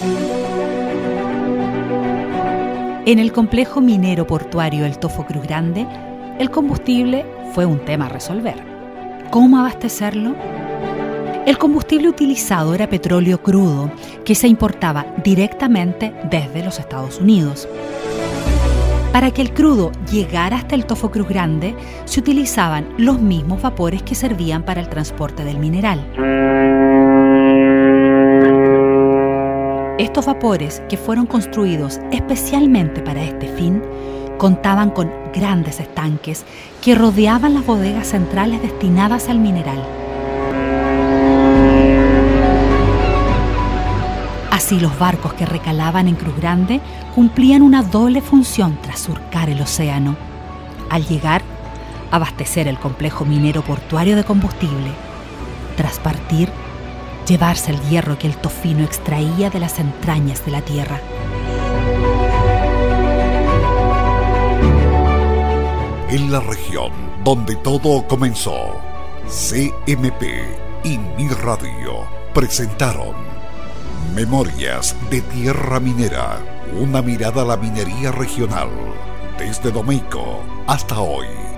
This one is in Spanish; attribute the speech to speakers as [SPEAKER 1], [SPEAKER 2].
[SPEAKER 1] En el complejo minero portuario El Tofo Cruz Grande, el combustible fue un tema a resolver. ¿Cómo abastecerlo? El combustible utilizado era petróleo crudo que se importaba directamente desde los Estados Unidos. Para que el crudo llegara hasta el Tofo Cruz Grande, se utilizaban los mismos vapores que servían para el transporte del mineral. Estos vapores, que fueron construidos especialmente para este fin, contaban con grandes estanques que rodeaban las bodegas centrales destinadas al mineral. Así los barcos que recalaban en Cruz Grande cumplían una doble función tras surcar el océano. Al llegar, abastecer el complejo minero portuario de combustible. Tras partir, llevarse el hierro que el tofino extraía de las entrañas de la tierra.
[SPEAKER 2] En la región donde todo comenzó, CMP y Mi Radio presentaron Memorias de Tierra Minera, una mirada a la minería regional, desde Domeico hasta hoy.